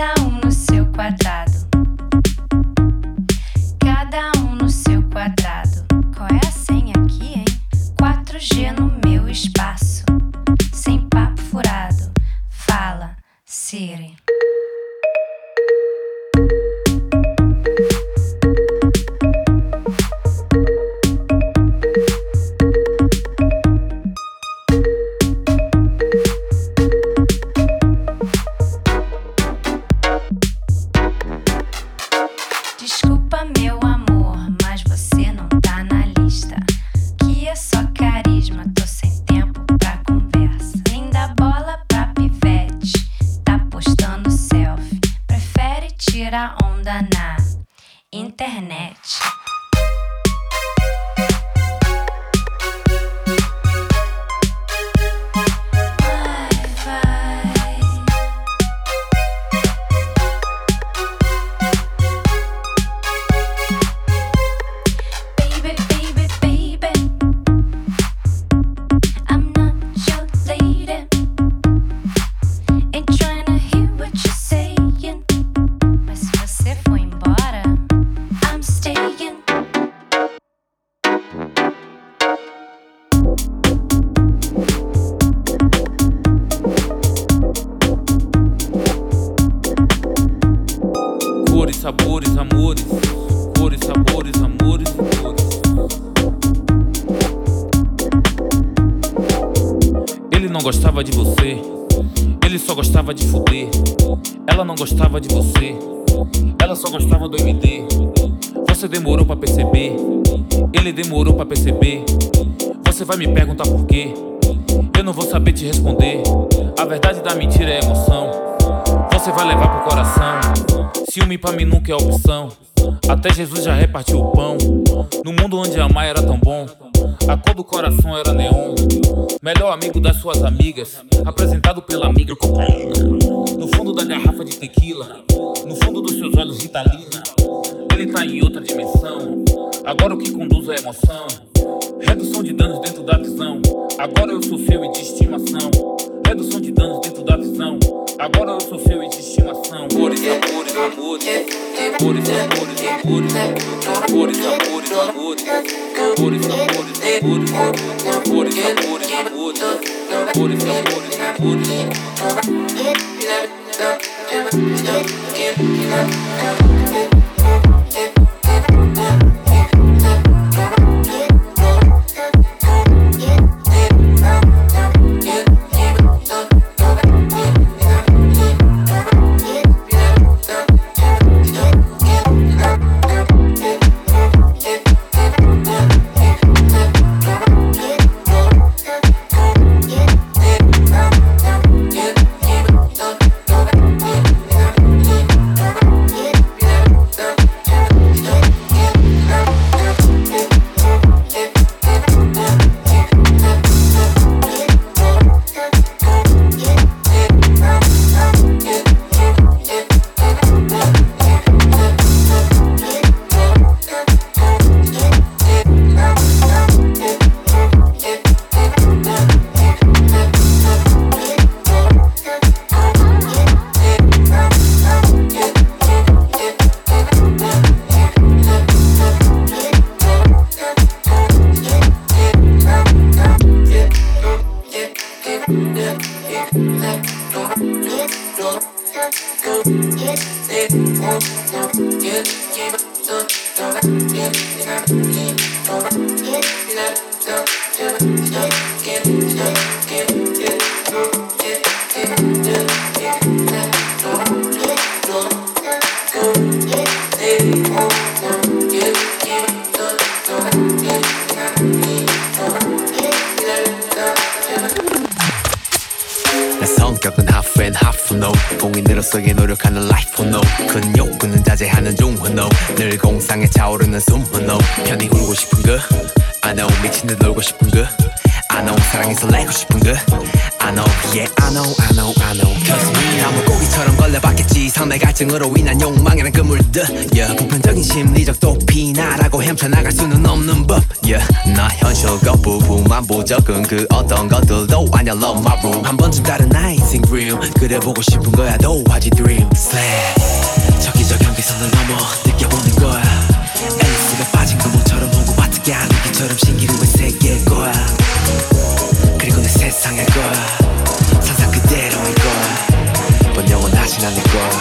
cada um no seu quadrado. Você demorou para perceber. Ele demorou para perceber. Você vai me perguntar por quê? Eu não vou saber te responder. A verdade da mentira é emoção. Você vai levar pro coração. Ciúme pra mim nunca é opção. Até Jesus já repartiu o pão. No mundo onde amar era tão bom. A cor do coração era neon. Melhor amigo das suas amigas. Apresentado pela amiga cocaína. No fundo da garrafa de tequila. No fundo dos seus olhos, Ritalina. Ele tá em outra dimensão. Agora o que conduz é emoção. Redução de danos dentro da visão. Agora eu sou seu e de estimação. Redução de danos dentro da visão. Agora eu sou seu e de estimação. Amores, amores, amores. Amores, amores, amores. Amores, amores, amores. Amores, amores, amores. Amores, amores, amores. Amores, amores, amores. 공상에 차오르는 숨은 옷 편히 울고 싶은 그 I know 미친 듯 놀고 싶은 그 I know 사랑이 설레고 싶은 그 I know yeah I know I know I know. Cause we 나무 고기처럼 걸려봤겠지. 상대 갈증으로 인한 욕망이란 그물들 yeah. 보편적인 심리적 도피나라고 헤쳐나갈 수는 없는 법 yeah. 나 현실 거부부만 보적은 그 어떤 것들도 아냐 love my room. 한 번쯤 다른 I think real. 그래 보고 싶은 거야 though 아직 dream. Slay 저기저 경계선을 넘어 하는기처럼 신기루의 세계일 거야. 그리고 내 세상일 거야. 상상 그대로일 거야. 넌 영원하진 않을 거야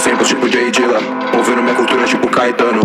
sempre tipo J Dilla. Movendo minha cultura tipo Caetano.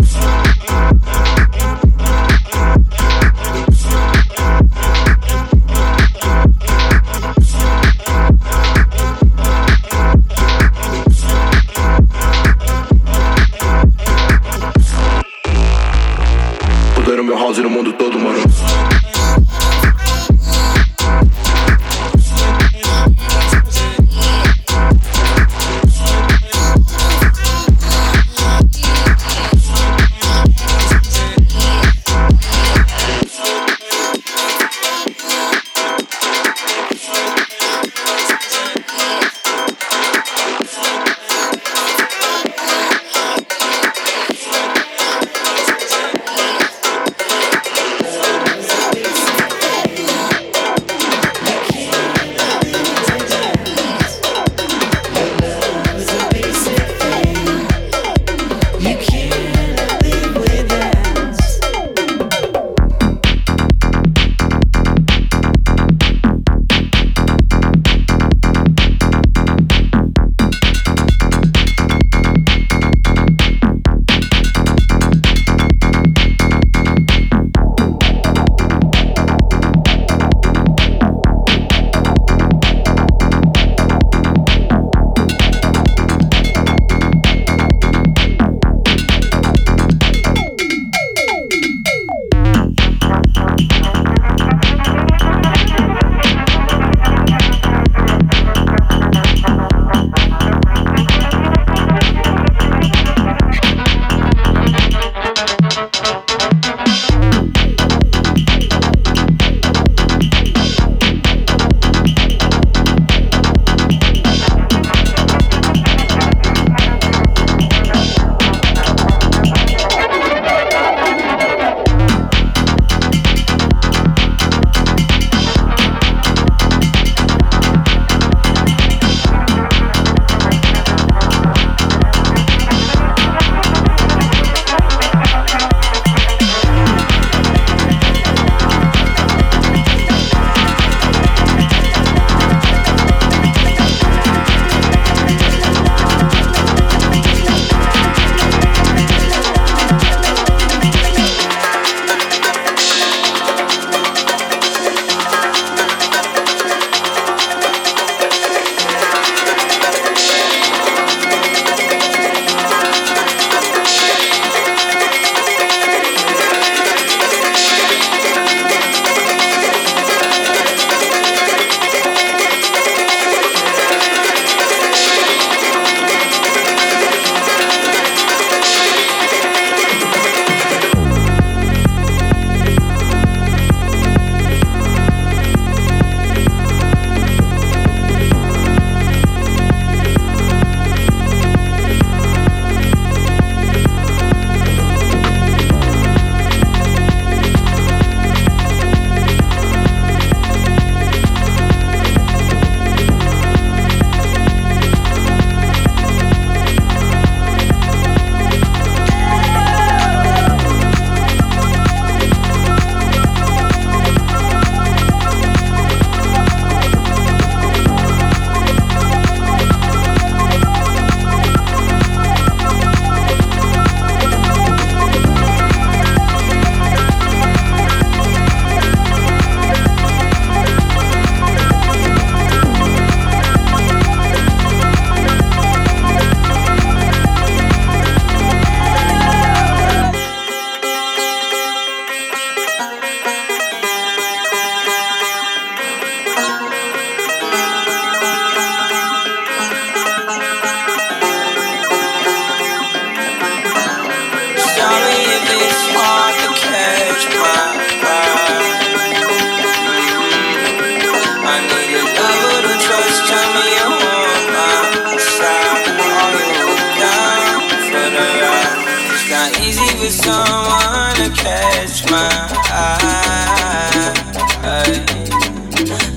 not easy for someone to catch my eye.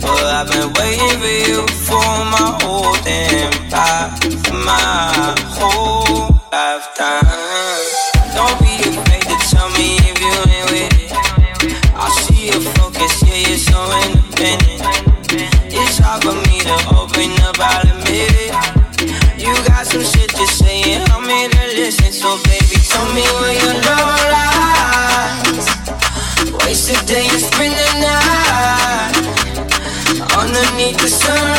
Well, I've been waiting for you for my whole damn life, my whole lifetime. Tell me where your love lies. Waste spend the underneath the sun.